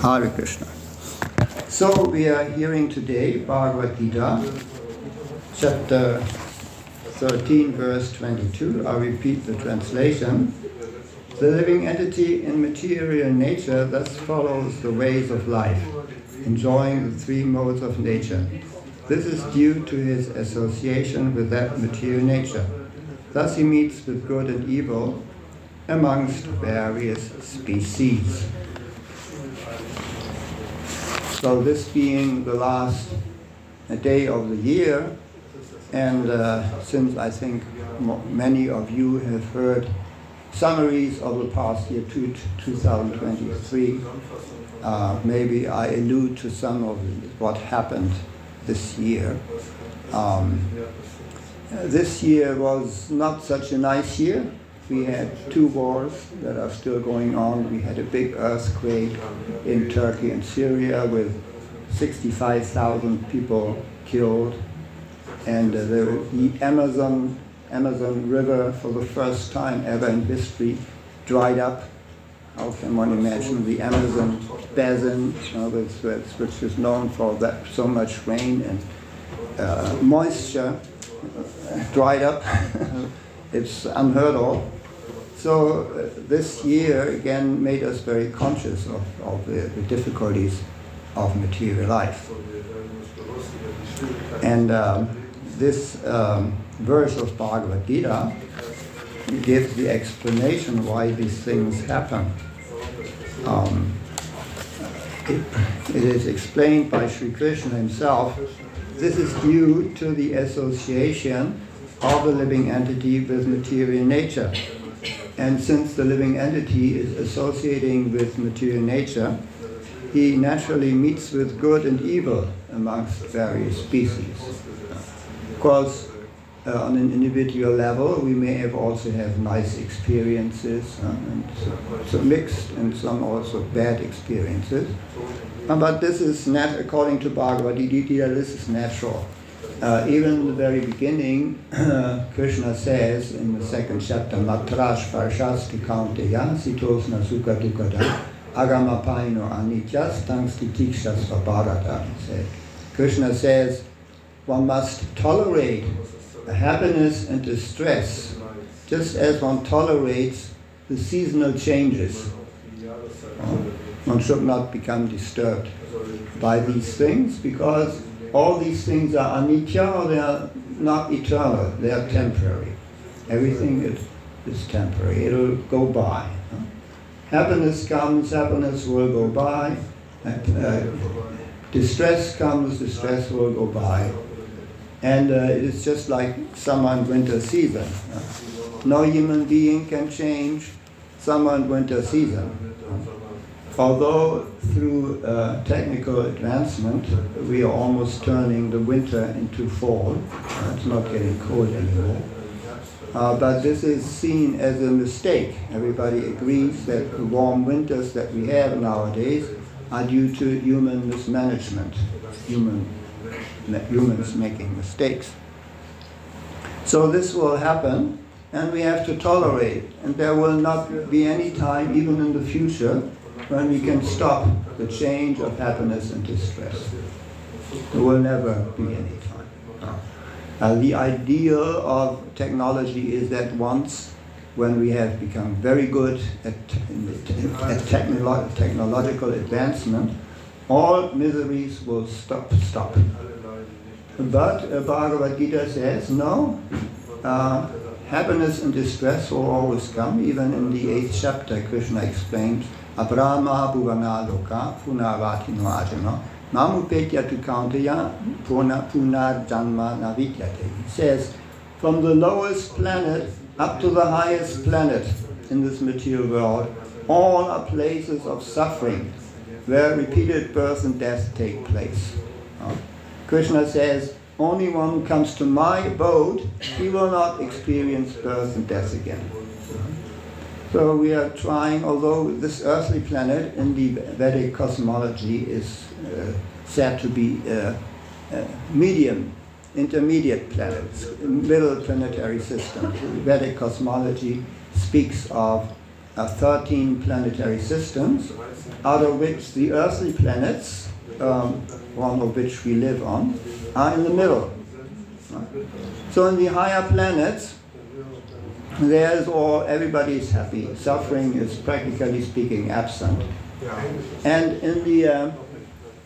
Hare Krishna. So we are hearing today Bhagavad Gita, chapter 13, verse 22. I repeat the translation. The living entity in material nature thus follows the ways of life, enjoying the three modes of nature. This is due to his association with that material nature. Thus he meets with good and evil amongst various species. So this being the last day of the year, and uh, since I think many of you have heard summaries of the past year, 2023, uh, maybe I allude to some of what happened this year. Um, this year was not such a nice year. We had two wars that are still going on. We had a big earthquake in Turkey and Syria with 65,000 people killed. And uh, the, Amazon, Amazon River, for the first time ever in history, dried up. How can one imagine the Amazon basin, you know, which, which is known for that so much rain and uh, moisture, dried up. it's unheard of. So uh, this year again made us very conscious of, of the, the difficulties of material life. And um, this um, verse of Bhagavad Gita gives the explanation why these things happen. Um, it, it is explained by Sri Krishna himself. This is due to the association of the living entity with material nature. And since the living entity is associating with material nature, he naturally meets with good and evil amongst various species. Of course, uh, on an individual level, we may have also have nice experiences, uh, and so, so, mixed, and some also bad experiences. Uh, but this is not, according to Bhagavad Gita, this is natural. Uh, even in the very beginning, Krishna says in the second chapter, Matrash Parshasti Kaunteya Sitosna Sukha Dukkada Agamapaino Anitya Stangstitikshas Bharata. Krishna says one must tolerate the happiness and distress just as one tolerates the seasonal changes. One should not become disturbed by these things because all these things are anitya or they are not eternal, they are temporary. Everything is, is temporary, it'll go by. Happiness comes, happiness will go by. Uh, distress comes, distress will go by. And uh, it is just like summer and winter season. No human being can change summer and winter season although through uh, technical advancement we are almost turning the winter into fall, it's not getting cold anymore. Uh, but this is seen as a mistake. Everybody agrees that the warm winters that we have nowadays are due to human mismanagement, human, humans making mistakes. So this will happen, and we have to tolerate. And there will not be any time, even in the future, when we can stop the change of happiness into stress. There will never be any time. Uh, the ideal of technology is that once, when we have become very good at, at technolo technological advancement, all miseries will stop, stop. But uh, Bhagavad Gita says, no, uh, happiness and distress will always come. Even in the eighth chapter, Krishna explains Punarvatino Ajano Mamupetya Tukanteya Punar Janma. He says, from the lowest planet up to the highest planet in this material world, all are places of suffering where repeated birth and death take place. Krishna says, only one who comes to my abode, he will not experience birth and death again. So we are trying, although this earthly planet in the Vedic cosmology is uh, said to be uh, uh, medium, intermediate planets, middle planetary system. Vedic cosmology speaks of uh, 13 planetary systems, out of which the earthly planets, um, one of which we live on, are in the middle. So in the higher planets, there's all, everybody is happy. Suffering is practically speaking absent. And in the uh,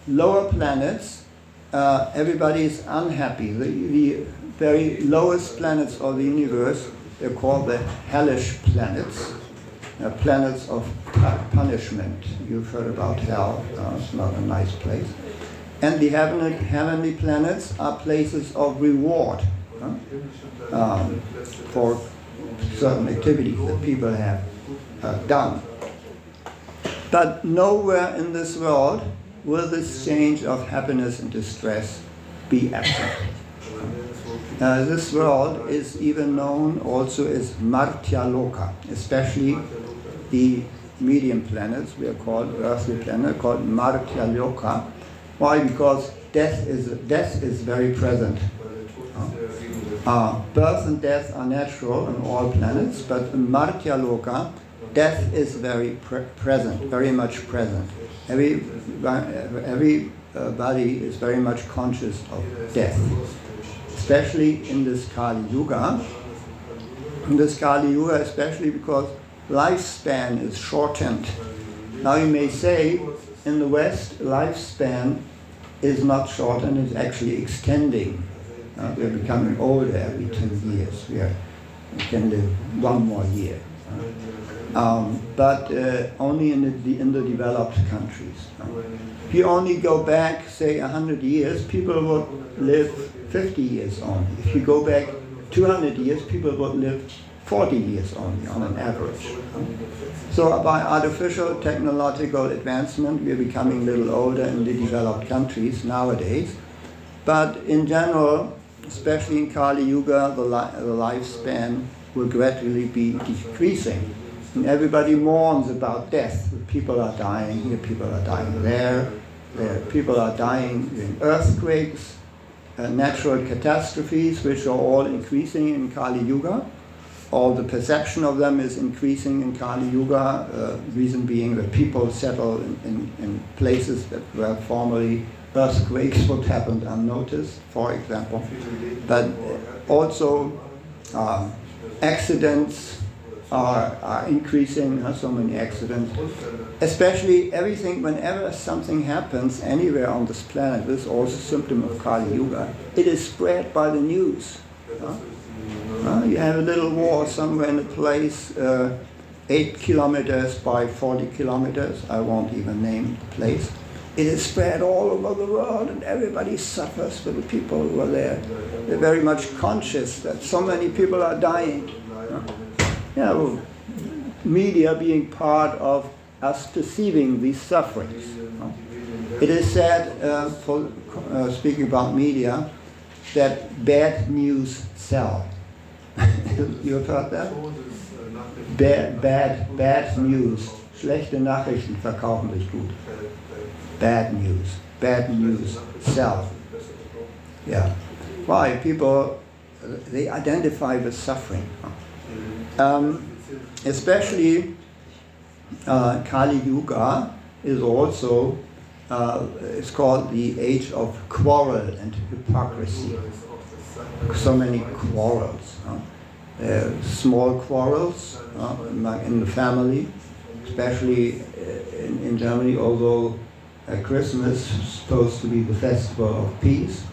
lower planets, uh, everybody is unhappy. The, the very lowest planets of the universe, they're called the hellish planets, uh, planets of punishment. You've heard about hell, uh, it's not a nice place. And the heavenly, heavenly planets are places of reward um, for certain activities that people have uh, done. But nowhere in this world will this change of happiness and distress be absent. Uh, this world is even known also as Martya Loka, especially the medium planets, we are called earthly planet, called Martya Loka. Why? Because death is, death is very present. Uh, birth and death are natural on all planets, but in Martya Loka, death is very pre present, very much present. Every, everybody is very much conscious of death, especially in this Kali Yuga. In this Kali Yuga, especially because lifespan is shortened. Now you may say, in the West, lifespan is not shortened, it's actually extending. Uh, we're becoming older every 10 years. We, are, we can live one more year. Um, but uh, only in the, in the developed countries. If you only go back, say, 100 years, people would live 50 years only. If you go back 200 years, people would live 40 years only on an average. So by artificial technological advancement, we're becoming a little older in the developed countries nowadays. But in general, especially in Kali Yuga, the, li the lifespan will gradually be decreasing. And everybody mourns about death. People are dying here, people are dying there. there. People are dying in earthquakes, uh, natural catastrophes, which are all increasing in Kali Yuga. All the perception of them is increasing in Kali Yuga, uh, reason being that people settle in, in, in places that were formerly earthquakes would happen unnoticed, for example. But also um, accidents are, are increasing, uh, so many accidents. Especially everything, whenever something happens anywhere on this planet, this is also symptom of Kali Yuga, it is spread by the news. Uh, uh, you have a little war somewhere in a place, uh, 8 kilometers by 40 kilometers, I won't even name the place. It is spread all over the world and everybody suffers for the people who are there. They're very much conscious that so many people are dying. You know, media being part of us perceiving these sufferings. It is said, uh, for, uh, speaking about media, that bad news sell. you have heard that? Bad, bad, bad news. Schlechte Nachrichten verkaufen sich gut. Bad news. Bad news sell. Yeah. Why? People, they identify with suffering. Um, especially uh, Kali Yuga is also, uh, it's called the age of quarrel and hypocrisy. So many quarrels. Uh, small quarrels uh, in the family, especially uh, in, in Germany, although Christmas is supposed to be the festival of peace.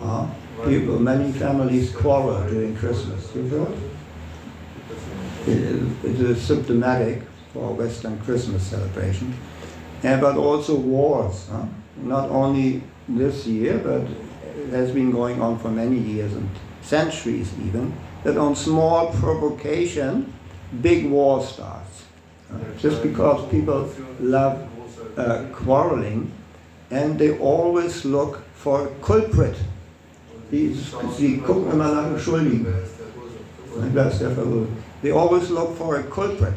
Uh, people, many families quarrel during Christmas. You heard? it is symptomatic for Western Christmas celebration. And, but also wars, huh? not only this year, but it has been going on for many years and centuries even, that on small provocation, big war starts. Just because people love uh, quarreling, and they always look for a culprit. They always look for a culprit.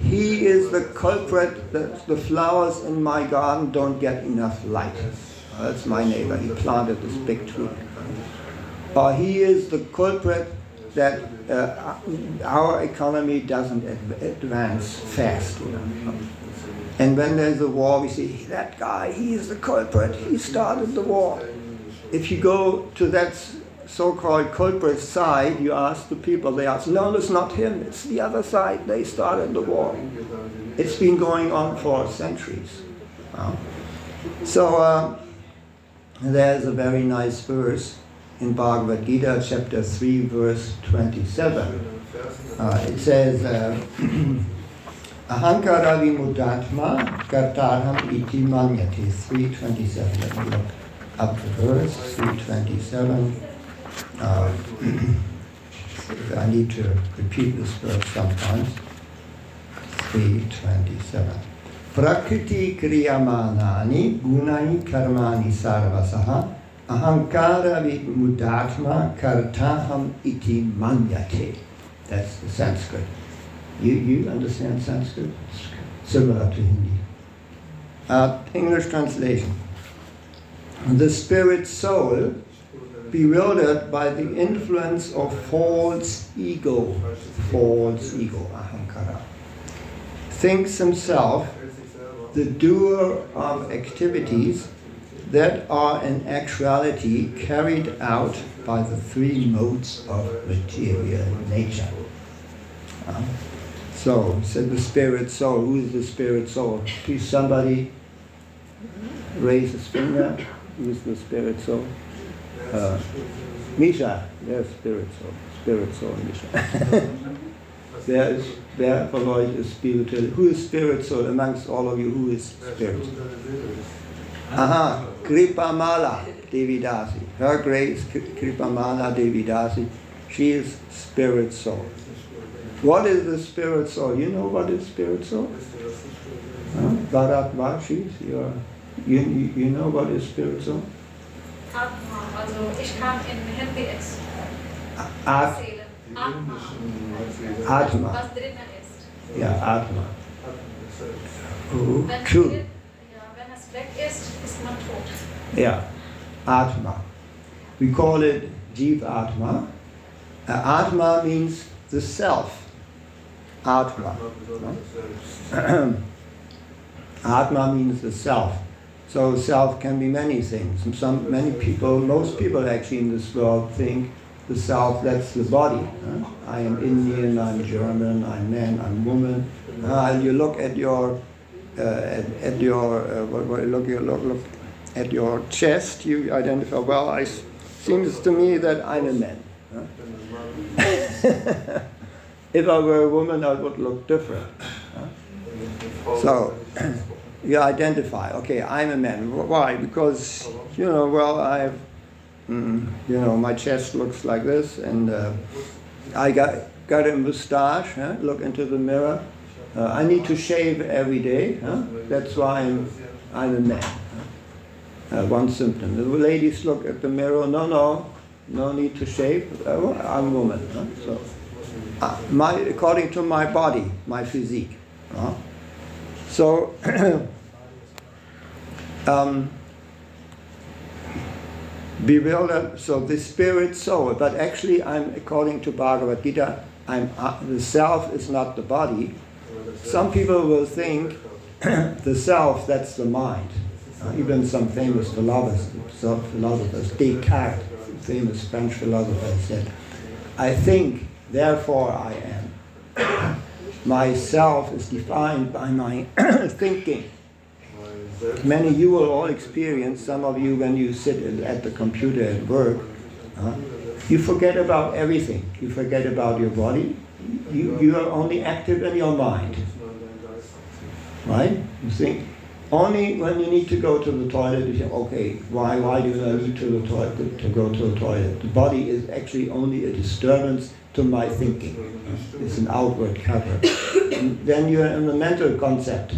He is the culprit that the flowers in my garden don't get enough light. That's my neighbor. He planted this big tree. Or he is the culprit that uh, our economy doesn't advance fast. You know? And when there's a war, we say, that guy, he is the culprit, he started the war. If you go to that so-called culprit side, you ask the people, they ask, no, it's not him, it's the other side, they started the war. It's been going on for centuries. Uh, so uh, there's a very nice verse in Bhagavad Gita, chapter 3, verse 27. Uh, it says, uh, Ahankara vimudatma kartarham iti manyate. 327. Let me look up the verse. 327. Uh, I need to repeat this verse sometimes. 327. Prakriti kriyamanani gunai karmani sarvasaha ahankara vimudatma kartaham iti manyate. That's the Sanskrit. You, you understand Sanskrit? Similar to Hindi. Uh, English translation. The spirit soul, bewildered by the influence of false ego, false ego, ahankara, thinks himself the doer of activities that are in actuality carried out by the three modes of material nature. Uh, so, said the spirit soul. Who is the spirit soul? Please somebody raise his finger. Who is the spirit soul? Uh, Misha. There's spirit soul. Spirit soul, Misha. is there for Lord is spiritual. Who is spirit soul amongst all of you? Who is spirit? Aha, Kripamala Devidasi. Her grace, Kripamala Devidasi. She is spirit soul. What is the spirit soul? You know what is spirit soul? Huh? You, you, you know what is spirit soul? Atma, also ich kam in HPS. At, Atma. Atma. Was drinnen ist. Yeah, Atma. True. ja, es ist, ist man tot. Yeah, Atma. We call it Jeev Atma. Uh, Atma means the self. Atma. Atma means the self. So self can be many things. And some many people, most people actually in this world think the self that's the body. huh? I am Indian, I'm German, I'm man, I'm woman. Uh, you look at your uh, at, at your uh, what, what, look, look look at your chest, you identify. Well, I s- seems to me that I'm a man. huh? if I were a woman, I would look different. So you identify. Okay, I'm a man. Why? Because you know. Well, I, mm, you know, my chest looks like this, and uh, I got got a moustache. Huh? Look into the mirror. Uh, I need to shave every day. Huh? That's why I'm I'm a man. Uh, one symptom. The ladies look at the mirror. No, no, no need to shave. Uh, I'm a woman. So, uh, my according to my body, my physique. huh? So, um, bewildered. So the spirit soul, but actually, I'm according to Bhagavad Gita, I'm uh, the self is not the body. Some people will think the self that's the mind. Uh, even some famous philosophers, so philosophers, Descartes, famous French philosopher, said, "I think, therefore I am." Myself is defined by my thinking. Many you will all experience, some of you when you sit at the computer at work, uh, you forget about everything. You forget about your body. You, you are only active in your mind. Right? You think only when you need to go to the toilet, you say, okay, why, why do I need to, the to go to the toilet? The body is actually only a disturbance to my thinking. It's an outward cover. then you're in the mental concept.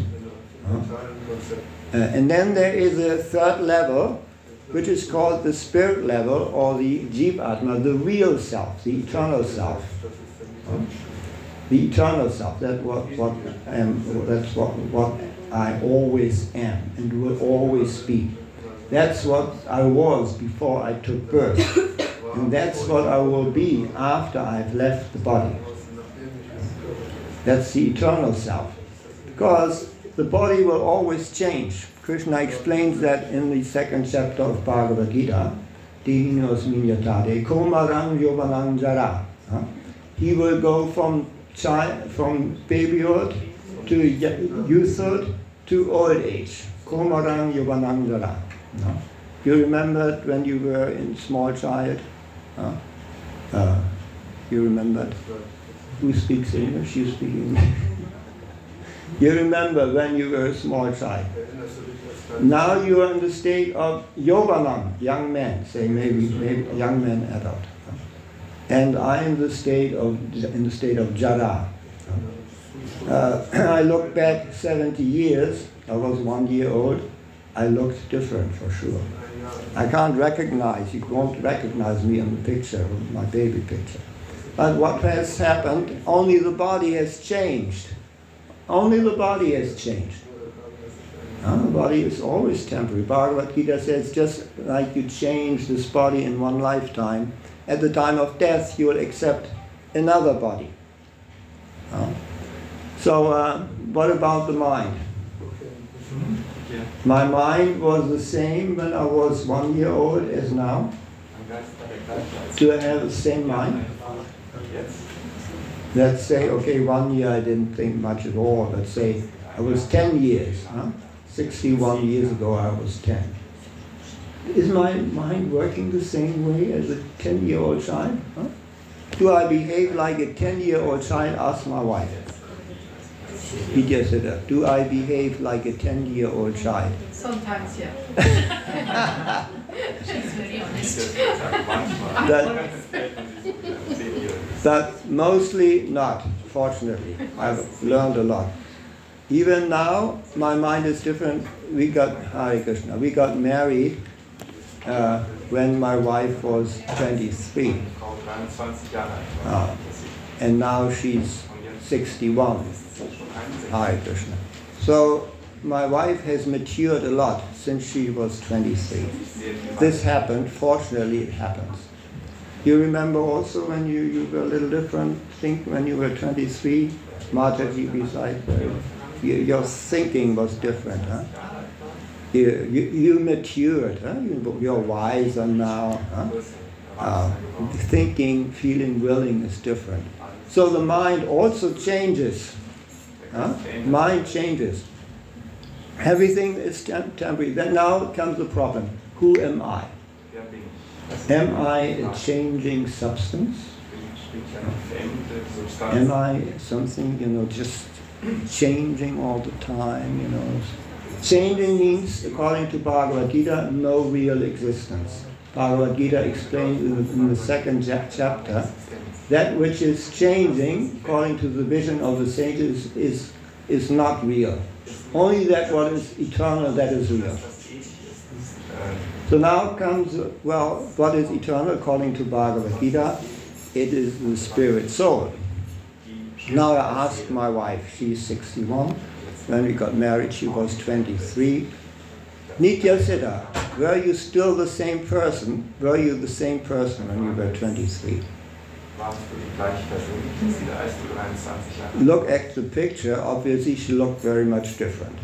Uh, and then there is a third level, which is called the spirit level or the Jivatma, the real self, the eternal self. The eternal self, that's what, what am, that's what, what I always am and will always be. That's what I was before I took birth. And that's what I will be after I've left the body. That's the eternal self. Because the body will always change. Krishna explains that in the second chapter of Bhagavad Gita. He will go from child, from babyhood to youthhood to old age. You remember when you were in small child? Huh? Uh, you remember? Who speaks English? You speak English. you remember when you were a small child. Now you are in the state of Yauvanam, young man, say maybe, maybe young man adult. And I am the state of in the state of Jara. Uh, I look back 70 years, I was one year old, I looked different for sure. I can't recognize, you won't recognize me in the picture, my baby picture. But what has happened, only the body has changed. Only the body has changed. The body is always temporary. Bhagavad Gita says just like you change this body in one lifetime, at the time of death you will accept another body. So, uh, what about the mind? My mind was the same when I was one year old as now. Do I have the same mind? Let's say, okay, one year I didn't think much at all. Let's say I was 10 years. Huh? 61 years ago I was 10. Is my mind working the same way as a 10 year old child? Huh? Do I behave like a 10 year old child? Ask my wife. Vidyasiddha, do I behave like a 10 year old child? Sometimes, yeah. She's very honest. That, but mostly not, fortunately. I've learned a lot. Even now, my mind is different. We got, Hare Krishna, we got married uh, when my wife was 23. Uh, and now she's 61. Hare Krishna. So my wife has matured a lot since she was 23. This happened, fortunately it happens. You remember also when you, you were a little different, think when you were 23, Mataji beside you, your thinking was different, huh? You, you, you matured, huh? You, you're wiser now, huh? Uh, thinking, feeling, willing is different. So the mind also changes. Huh? Mind changes. Everything is tem- temporary. Then now comes the problem. Who am I? Am I a changing substance? Am I something, you know, just changing all the time, you know? Changing means, according to Bhagavad Gita, no real existence. Bhagavad Gita explains in the, in the second chapter that which is changing, according to the vision of the sages, is, is, not real. Only that what is eternal, that is real. So now comes, well, what is eternal according to Bhagavad Gita? It is the spirit soul. Now I asked my wife, she's 61. When we got married, she was 23. Nityasiddha, ah, were you still the same person? Were you the same person when you were 23? Look at the picture, obviously she looked very much different.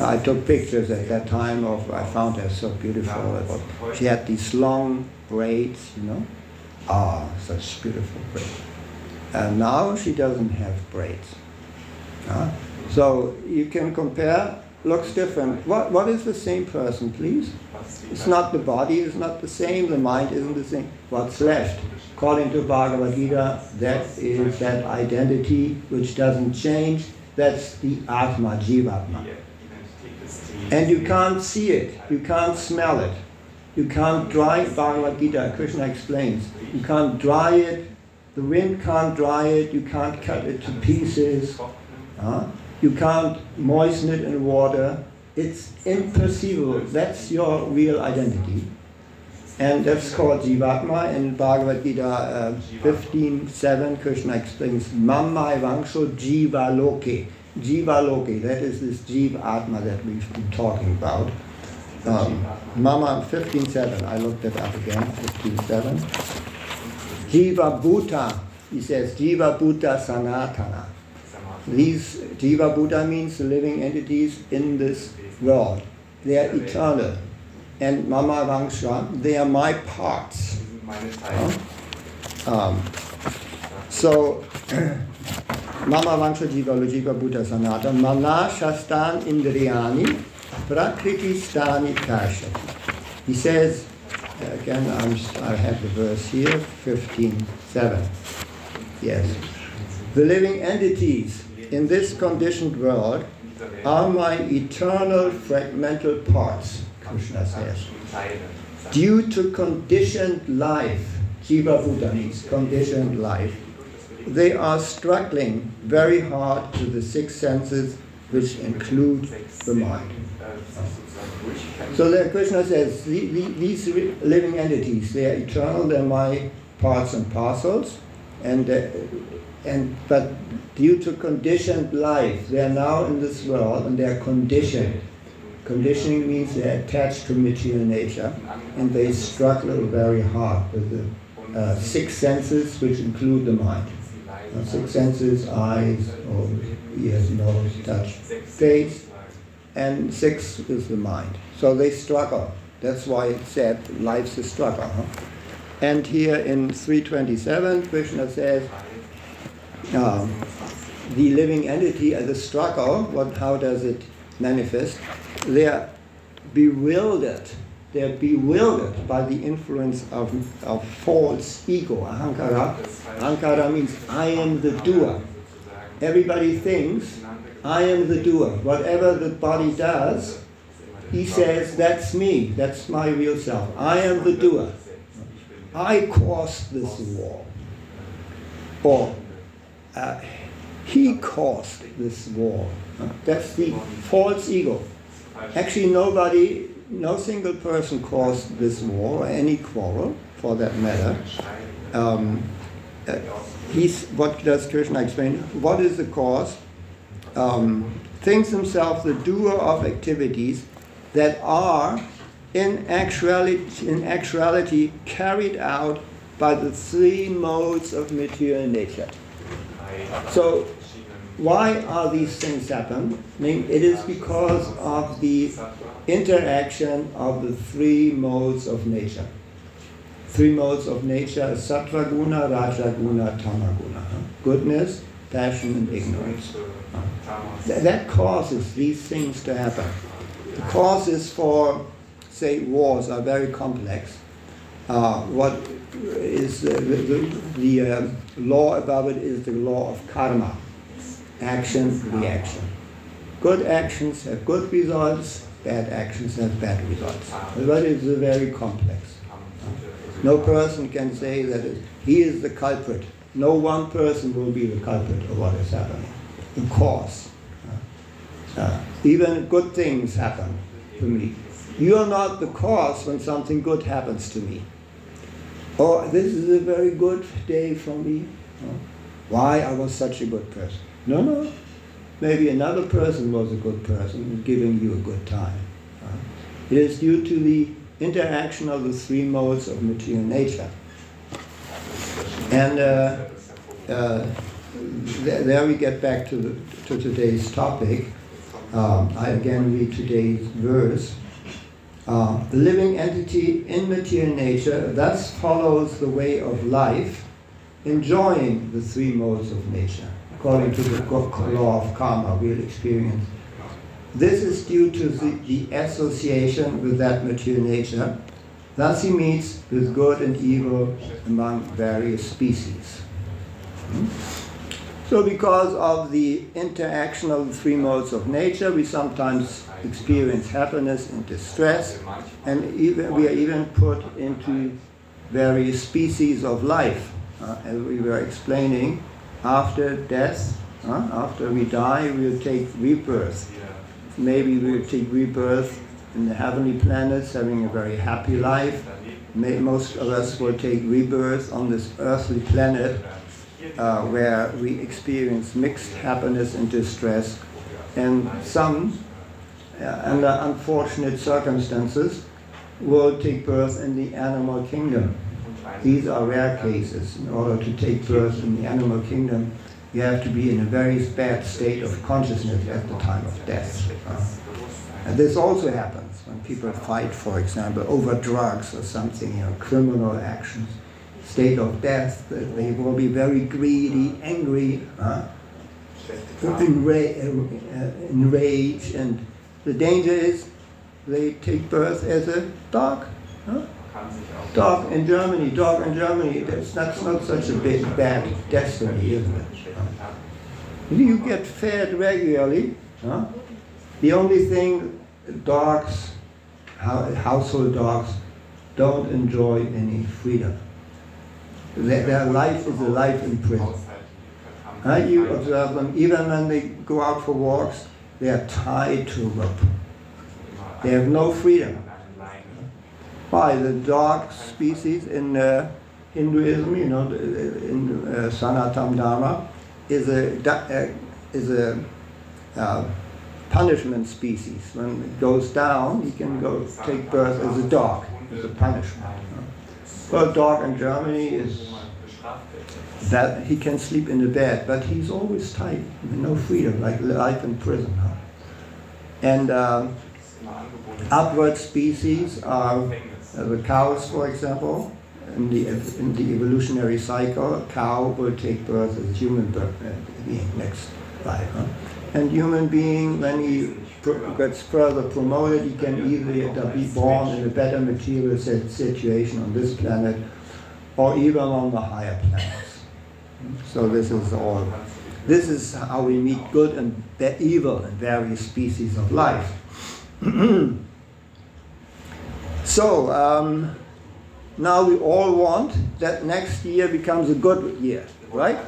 I took pictures at that time of, I found her so beautiful. She had these long braids, you know. Ah, such beautiful braids. And now she doesn't have braids. Uh, so you can compare, looks different. What, what is the same person, please? It's not the body, it's not the same, the mind isn't the same. What's left? According to Bhagavad Gita, that is that identity which doesn't change. That's the Atma, Jivatma. And you can't see it, you can't smell it, you can't dry. Bhagavad Gita, Krishna explains. You can't dry it, the wind can't dry it, you can't cut it to pieces, uh, you can't moisten it in water. It's imperceivable. That's your real identity. And that's called Jivatma. In Bhagavad Gita uh, 15.7, Krishna explains, Mamma Vangsho Jiva Loke. Jiva Loke, that is this Jiva Atma that we've been talking about. Um, Mama 15.7, I looked it up again, 15.7. Jiva Bhuta, he says, Jiva Bhuta Sanatana. These Jiva Bhuta means living entities in this world. They are eternal. And Mama Vangsha, they are my parts. Um, so, Mama Vangsha Jiva Jiva Bhuta Sanata, Mana Shastan Indriyani, Prakriti Stani. He says, again, I'm, I have the verse here, 15.7. Yes. The living entities in this conditioned world are my eternal fragmental parts, Krishna says. Due to conditioned life, Jiva Bhuta means conditioned life, they are struggling very hard to the six senses which include the mind. So there Krishna says, these living entities, they are eternal, they're my parts and parcels, and, uh, and but due to conditioned life, they are now in this world and they are conditioned. Conditioning means they're attached to material nature and they struggle very hard with the uh, six senses which include the mind. Six senses, eyes, or ears, nose, touch, taste, and six is the mind. So they struggle. That's why it said life's a struggle. Huh? And here in 327, Krishna says, um, the living entity as a struggle, what, how does it manifest? They are bewildered. They are bewildered by the influence of, of false ego, ahankara. Ahankara means I am the doer. Everybody thinks I am the doer. Whatever the body does, he says, that's me, that's my real self. I am the doer. I caused this war. Or uh, he caused this war. That's the false ego. Actually, nobody, no single person caused this war, or any quarrel for that matter. Um, uh, he's, what does Krishna explain? What is the cause? Um, thinks himself the doer of activities that are in actuality, in actuality carried out by the three modes of material nature. So why are these things happen? It is because of the interaction of the three modes of nature. Three modes of nature, sattva guna, raja guna, tama guna. Goodness, passion, and ignorance. That causes these things to happen. The causes for, say, wars are very complex. Uh, what is uh, the, the, the uh, law above it is the law of karma, action, reaction. Good actions have good results, bad actions have bad results. But it is very complex. No person can say that he is the culprit. No one person will be the culprit of what is happening. The cause. Uh, even good things happen to me. You are not the cause when something good happens to me. Oh, this is a very good day for me. Why I was such a good person. No, no. Maybe another person was a good person giving you a good time. Uh, it is due to the interaction of the three modes of material nature. And uh, uh, th there we get back to, the, to today's topic. Um, I again read today's verse. Uh, the living entity in material nature thus follows the way of life, enjoying the three modes of nature, according to the law of karma, we'll experience. This is due to the, the association with that material nature. Thus he meets with good and evil among various species. Hmm? So because of the interaction of the three modes of nature, we sometimes experience happiness and distress, and even, we are even put into various species of life. Uh, as we were explaining, after death, uh, after we die, we'll take rebirth. Maybe we'll take rebirth in the heavenly planets, having a very happy life. May, most of us will take rebirth on this earthly planet, uh, where we experience mixed happiness and distress, and some, uh, under unfortunate circumstances, will take birth in the animal kingdom. These are rare cases. In order to take birth in the animal kingdom, you have to be in a very bad state of consciousness at the time of death. And this also happens when people fight, for example, over drugs or something, you know, criminal actions, state of death, they will be very greedy, angry, uh, enraged, and the danger is they take birth as a dog. Huh? Dog in Germany, dog in Germany, that's not, not such a big, bad destiny, isn't it? You get fed regularly. Huh? The only thing dogs, household dogs, don't enjoy any freedom. Their, their life is a life in prison. Uh, you observe them, even when they go out for walks, they are tied to a rope. They have no freedom. Why? The dog species in uh, Hinduism, you know, in uh, Sanatana Dharma, is a, uh, is a uh, punishment species. When it goes down, he can go take birth as a dog, as a punishment. Well, a dog in Germany is that he can sleep in the bed, but he's always tight, no freedom, like life in prison. Huh? And um, upward species are uh, the cows, for example. In the, in the evolutionary cycle, a cow will take birth as a human uh, being next life. Huh? And human being, when he gets further promoted, he can either be born in a better material situation on this planet or even on the higher planets. So this is all. This is how we meet good and evil in various species of life. so um, now we all want that next year becomes a good year, right?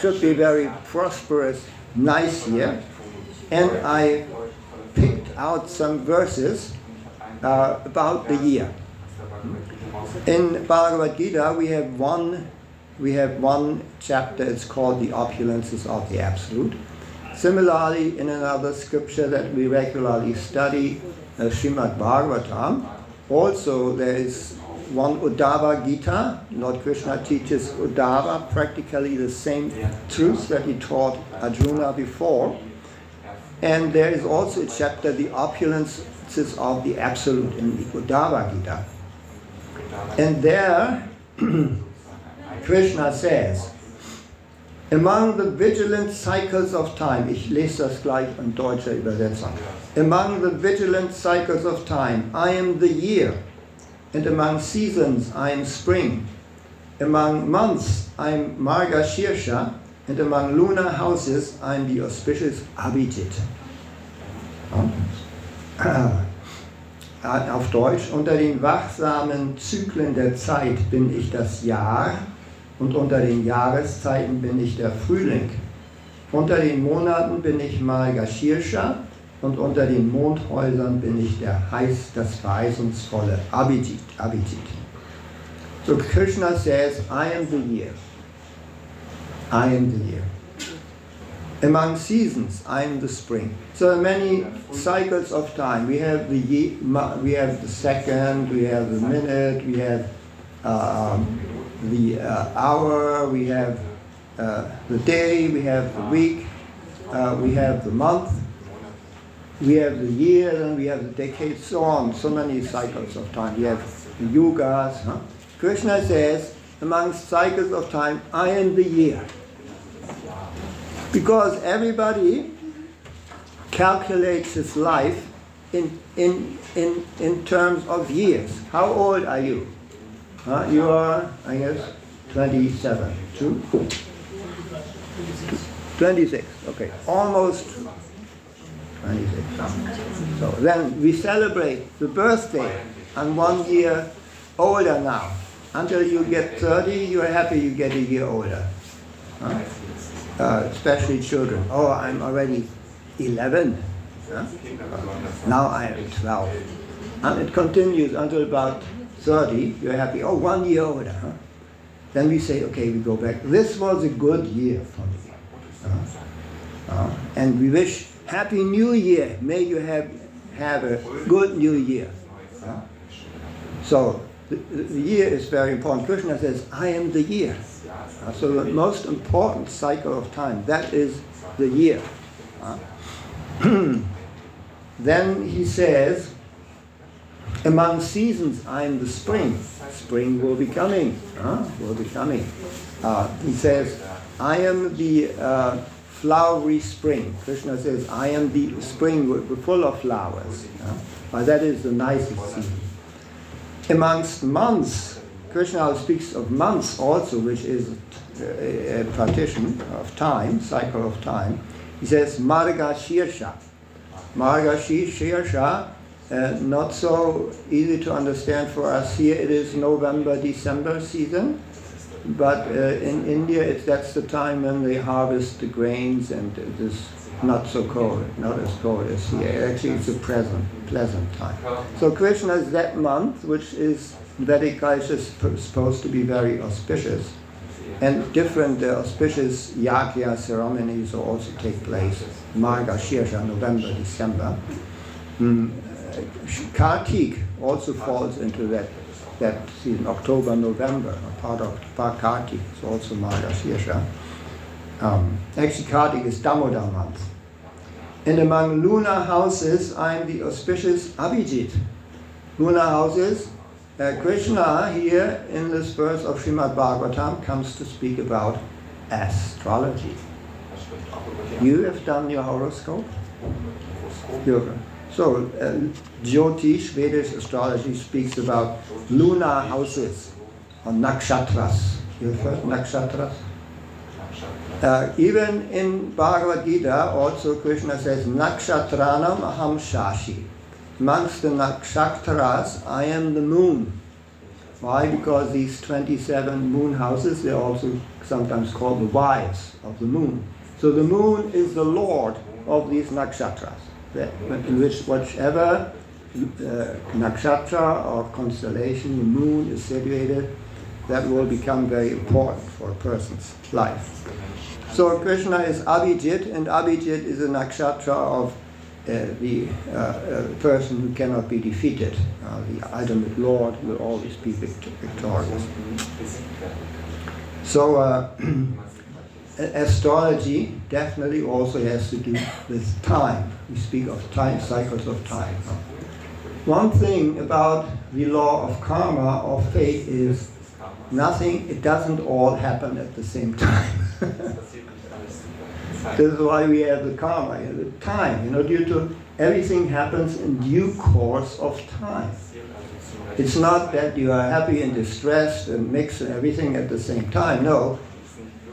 Should be very prosperous, nice year. And I picked out some verses uh, about the year. In Bhagavad Gita, we have one we have one chapter, it's called The Opulences of the Absolute. Similarly, in another scripture that we regularly study, uh, Srimad Bhagavatam, also there is one Uddhava Gita. Lord Krishna teaches Uddhava practically the same truths that he taught Arjuna before. And there is also a chapter, The Opulences of the Absolute, in the Uddhava Gita. And there, Krishna says, among the vigilant cycles of time, ich lese das gleich in deutscher Übersetzung. Among the vigilant cycles of time, I am the year, and among seasons, I am spring. Among months, I am Marga Shirsha, and among lunar houses, I am the auspicious Abhijit. Auf Deutsch, unter den wachsamen Zyklen der Zeit bin ich das Jahr und unter den Jahreszeiten bin ich der Frühling. Unter den Monaten bin ich Margashirsha und unter den Mondhäusern bin ich der heiß, das verheißungsvolle Abhijit. Abhijit. So Krishna says, I am the year. I am the year. Among seasons, I am the spring. So many cycles of time. We have the we have the second, we have the minute, we have um, the uh, hour, we have uh, the day, we have the week, uh, we have the month, we have the year, and we have the decade, so on. So many cycles of time. We have the yugas. Huh? Krishna says, among cycles of time, I am the year. Because everybody calculates his life in, in, in, in terms of years. How old are you? Huh? You are, I guess, 27. True? 26. Okay. Almost 26. So then we celebrate the birthday and one year older now. Until you get 30, you're happy you get a year older. Huh? Uh, especially children. Oh, I'm already 11. Huh? Now I am 12. And it continues until about 30, you're happy, oh, one year older, huh? Then we say, okay, we go back. This was a good year for me. Uh, uh, and we wish Happy New Year. May you have, have a good New Year. Uh, so the, the year is very important. Krishna says, I am the year. Uh, so the most important cycle of time, that is the year. Uh, then he says, among seasons, I am the spring. Spring will be coming. Will be coming. Uh, he says, I am the uh, flowery spring. Krishna says, I am the spring full of flowers. Uh, that is the nicest season. Amongst months, Krishna speaks of months also, which is a, a partition of time, cycle of time. He says, Marga Shirsha. Marga Shirsha, uh, not so easy to understand for us here. It is November, December season. But uh, in India, it's, that's the time when they harvest the grains and it is not so cold, not as cold as here. Actually, it's a pleasant, pleasant time. So Krishna is that month, which is Vedic culture supposed to be very auspicious. And different uh, auspicious yagya ceremonies also take place. Marga, Shirsha, November, December. Mm. Kartik also falls into that that season, October, November, part of Kartik is also Margashirsha. Um, actually, Kartik is Damodar month. And among lunar houses, I'm the auspicious Abhijit. Lunar houses, uh, Krishna here in this verse of Srimad Bhagavatam comes to speak about astrology. You have done your horoscope? Your so, uh, Jyotish, Vedic astrology, speaks about lunar houses or nakshatras. You've heard nakshatras? Uh, even in Bhagavad Gita, also Krishna says, Nakshatranam aham shashi. Amongst the nakshatras, I am the moon. Why? Because these 27 moon houses, they're also sometimes called the wives of the moon. So the moon is the lord of these nakshatras in which whichever uh, nakshatra or constellation the moon is situated, that will become very important for a person's life. So Krishna is Abhijit, and Abhijit is a nakshatra of uh, the uh, uh, person who cannot be defeated. Uh, the ultimate Lord will always be victorious. So uh, astrology definitely also has to do with time. We speak of time, cycles of time. One thing about the law of karma or fate is nothing, it doesn't all happen at the same time. this is why we have the karma, the time, you know, due to everything happens in due course of time. It's not that you are happy and distressed and mix everything at the same time. No,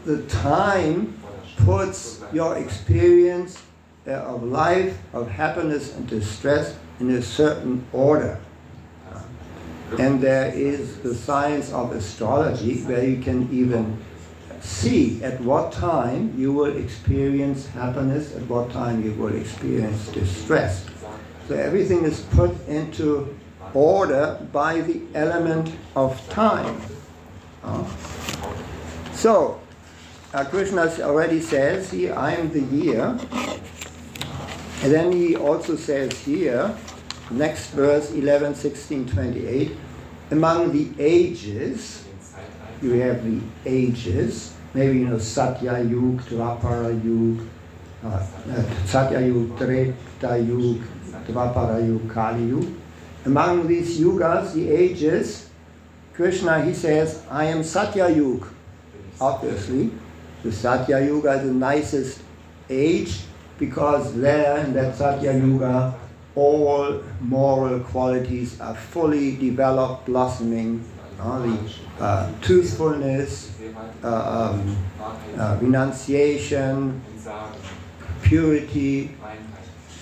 the time puts your experience of life, of happiness and distress in a certain order. And there is the science of astrology where you can even see at what time you will experience happiness, at what time you will experience distress. So everything is put into order by the element of time. So, uh, Krishna already says I am the year. And then he also says here, next verse 11, 16, 28, among the ages, you have the ages, maybe you know Satya Yug, Dvapara Yug, uh, uh, Satya Yug, Treta Yug, Dvapara Yug, Kali Yug. Among these yugas, the ages, Krishna, he says, I am Satya Yug, obviously. The Satya Yuga is the nicest age because there in that Satya Yuga all moral qualities are fully developed, blossoming. Uh, the uh, truthfulness, uh, um, uh, renunciation, purity,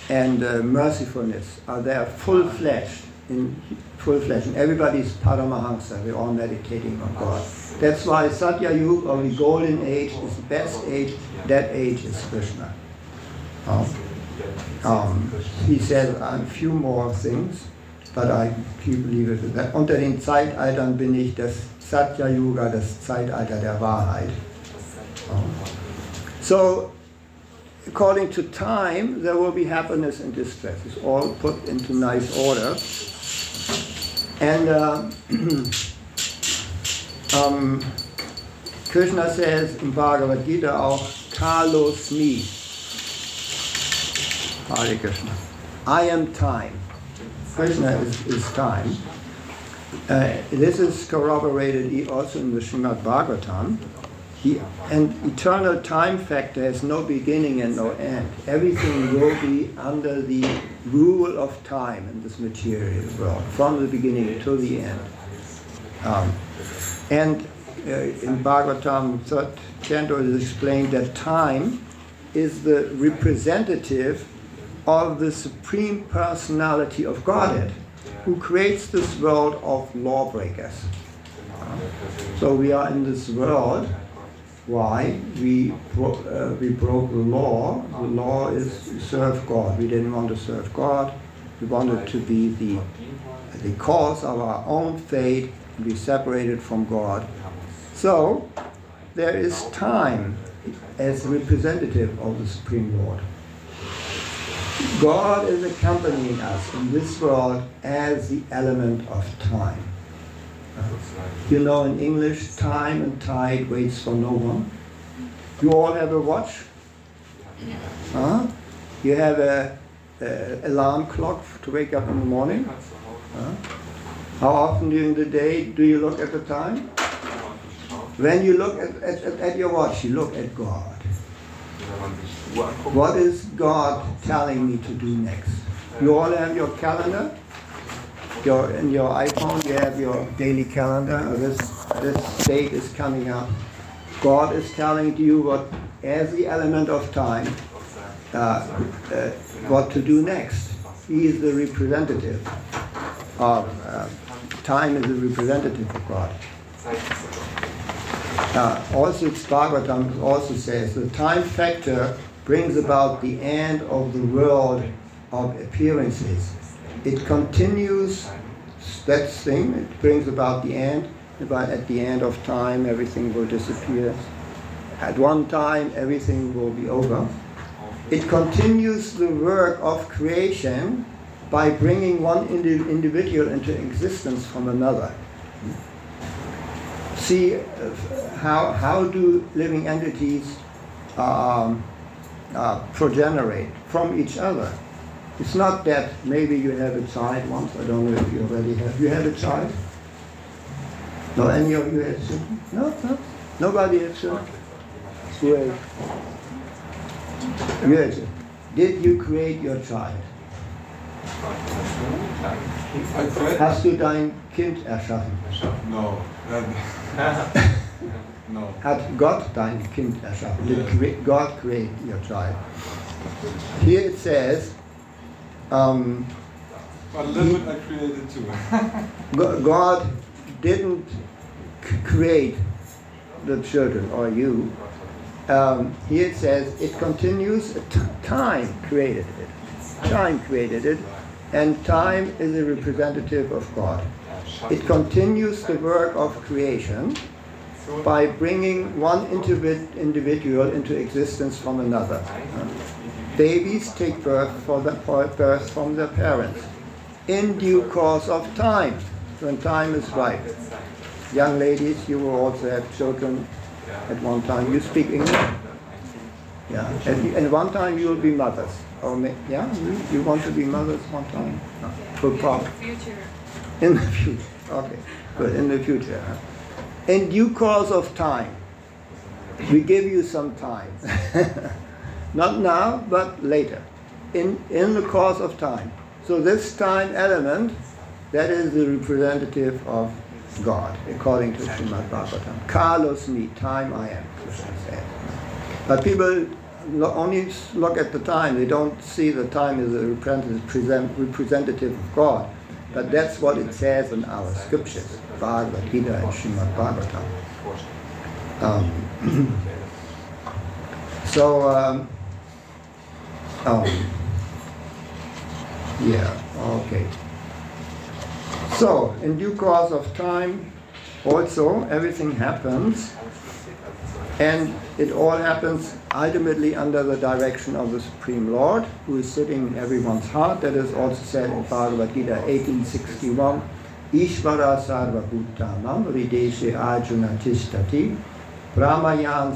and uh, mercifulness are there full-fledged in full flesh. And everybody's Paramahansa, we're all meditating on God. That's why Satya Yuga, or the golden age, is the best age. That age is Krishna. Um, um, he said a few more things, but I keep leave it at that. Unter den Zeitaltern bin ich das Satya Yuga, das Zeitalter der Wahrheit. Um, so, according to time, there will be happiness and distress. It's all put into nice order. And uh, um, Krishna says in Bhagavad Gita auch, Kalosmi. Hare Krishna. I am time. Krishna is, is time. Uh, this is corroborated also in the Srimad Bhagavatam. He, an eternal time factor has no beginning and no end. Everything will be under the rule of time in this material world, from the beginning to the end. Um, and uh, in Bhagavatam, third canto, is explained that time is the representative of the Supreme Personality of Godhead, who creates this world of lawbreakers. So we are in this world. Why? We, bro- uh, we broke the law. The law is serve God. We didn't want to serve God. We wanted to be the, the cause of our own fate, be separated from God. So there is time as representative of the Supreme Lord. God is accompanying us in this world as the element of time. You know, in English, time and tide waits for no one. You all have a watch? Huh? You have a, a alarm clock to wake up in the morning? Huh? How often during the day do you look at the time? When you look at, at, at your watch, you look at God. What is God telling me to do next? You all have your calendar? Your, in your iPhone, you have your daily calendar. This, this date is coming up. God is telling you what, every element of time, uh, uh, what to do next. He is the representative of, uh, time is the representative of God. Uh, also, Bhagavatam also says the time factor brings about the end of the world of appearances. It continues that thing, it brings about the end, but at the end of time everything will disappear. At one time everything will be over. It continues the work of creation by bringing one indi- individual into existence from another. See uh, how, how do living entities um, uh, progenerate from each other? It's not that maybe you have a child once, I don't know if you already have. You had a child? No, any of you had children? No, no. Nobody had children? Great. Good. Did you create your child? Hast du dein Kind erschaffen? No. No. Gott dein Kind erschaffen? Did. God create your child? Here it says, um, a little bit I created too. God didn't c- create the children or you. Um, here it says it continues. T- time created it. Time created it, and time is a representative of God. It continues the work of creation by bringing one individ- individual into existence from another. Babies take birth, for the, birth from their parents in due course of time, when time is right. Young ladies, you will also have children at one time. You speak English? Yeah. At, at one time you will be mothers. Oh, or may, yeah, you, you want to be mothers one time? No. Future. In the future. Okay, good. In the future. huh? In due course of time, we give you some time. Not now, but later. In, in the course of time. So this time element, that is the representative of God, according to Srimad Bhagavatam. Kalos me, time I am. But people only look at the time, they don't see the time as a representative of God. But that's what it says in our scriptures, Bhagavad Gita and Srimad Bhagavatam. Um, so, um, um, yeah, okay. So, in due course of time, also everything happens, and it all happens ultimately under the direction of the Supreme Lord, who is sitting in everyone's heart. That is also said in Bhagavad Gita 1861. Ishvara Sarva Bhutanam Rideshe Arjuna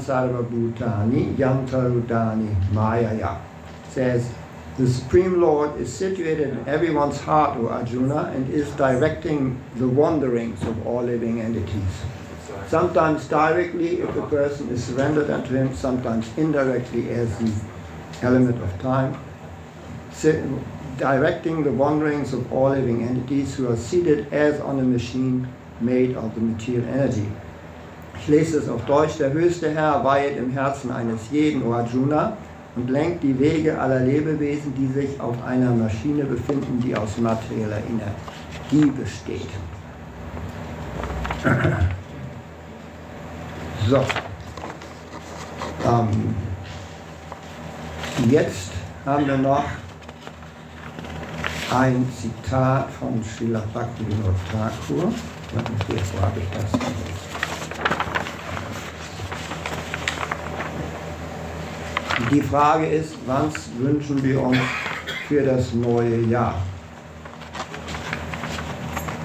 Sarva Bhutani Yantarudani Mayaya says the Supreme Lord is situated in everyone's heart, O Arjuna, and is directing the wanderings of all living entities. Sometimes directly if a person is surrendered unto him, sometimes indirectly as the element of time, directing the wanderings of all living entities who are seated as on a machine made of the material energy. Ich lese es auf Deutsch. Der höchste Herr weihet im Herzen eines jeden, O Arjuna, und lenkt die Wege aller Lebewesen, die sich auf einer Maschine befinden, die aus materieller Energie besteht. So. Ähm, jetzt haben wir noch ein Zitat von Srila Bhaktivinoda Thakur. Wo habe ich das? Die Frage ist, was wünschen wir uns für das neue Jahr?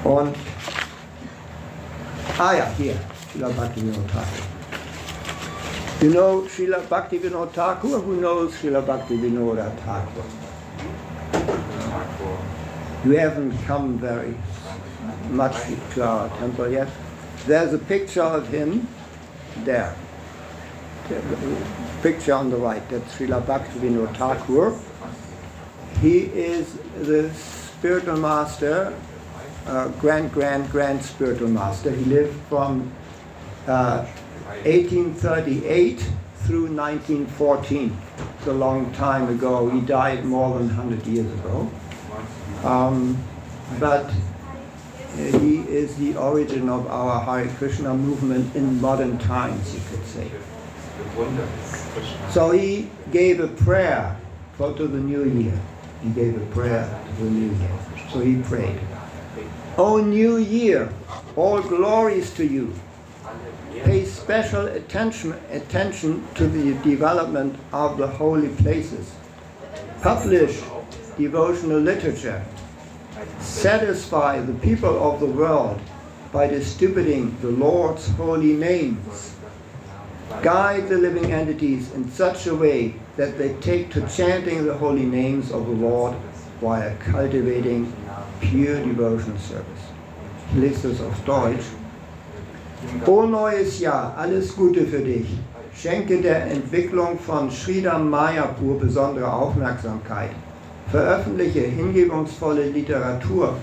Und, ah ja, hier, Srila Bhaktivinoda Thakur. You know Srila Bhaktivinoda Thakur? Who knows Srila Bhaktivinoda Thakur? You haven't come very much to our temple yet. There's a picture of him there picture on the right, that's Srila Bhaktivinoda Thakur. He is the spiritual master, uh, grand, grand, grand spiritual master. He lived from uh, 1838 through 1914. It's a long time ago. He died more than 100 years ago. Um, but he is the origin of our Hare Krishna movement in modern times, you could say. So he gave a prayer for to the new year. He gave a prayer to the new year. So he prayed. O new year, all glories to you. Pay special attention, attention to the development of the holy places. Publish devotional literature. Satisfy the people of the world by distributing the Lord's holy names guide the living entities in such a way that they take to chanting the holy names of the Lord while cultivating pure devotional service. Ich auf Deutsch. O neues Jahr, alles Gute für dich. Schenke der Entwicklung von Sridham Mayapur besondere Aufmerksamkeit. Veröffentliche hingebungsvolle Literatur.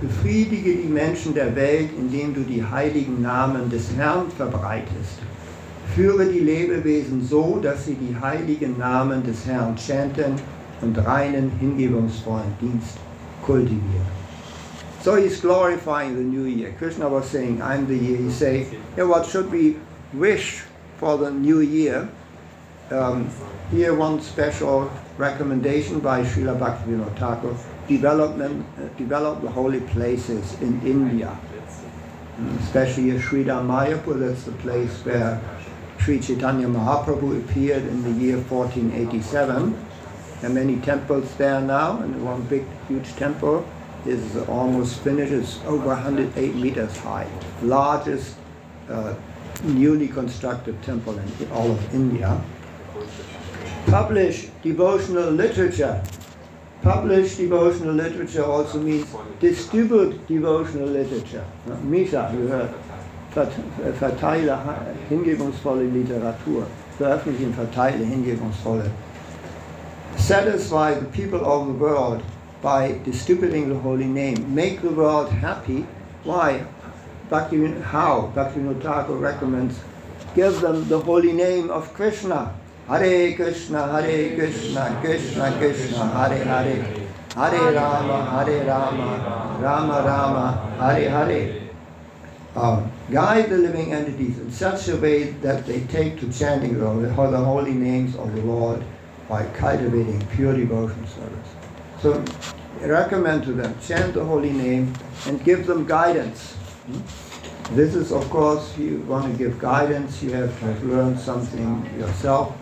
Befriedige die Menschen der Welt, indem du die heiligen Namen des Herrn verbreitest. Führe die Lebewesen so, dass sie die heiligen Namen des Herrn chanten und reinen, hingebungsvollen Dienst kultivieren. So he's glorifying the new year. Krishna was saying, I'm the year. He say, yeah, what should we wish for the new year? Um, here one special recommendation by Srila Bhaktivinoda Thakur, development, uh, develop the holy places in India. Especially Sridham Mayapur, that's the place where Sri Chaitanya Mahaprabhu appeared in the year 1487. There are many temples there now, and one big, huge temple is almost finished. It's over 108 meters high, largest uh, newly constructed temple in all of India. Publish devotional literature. Publish devotional literature also means distribute devotional literature. Misa, you heard verteile hingebungsvolle Literatur, Veröffentlichen, verteile hingebungsvolle. Satisfy the people of the world by distributing the holy name. Make the world happy. Why? Bhakti, how? Bhaktivinoda Thakur recommends give them the holy name of Krishna. Hare Krishna, Hare Krishna, Krishna Krishna, Hare Hare. Hare Rama, Hare Rama, Rama Rama, Hare Hare um, guide the living entities in such a way that they take to chanting the holy names of the Lord by cultivating pure devotion service. Recommend to them, chant the holy name and give them guidance. Hmm? This is, of course, you want to give guidance, you have to learned something yourself.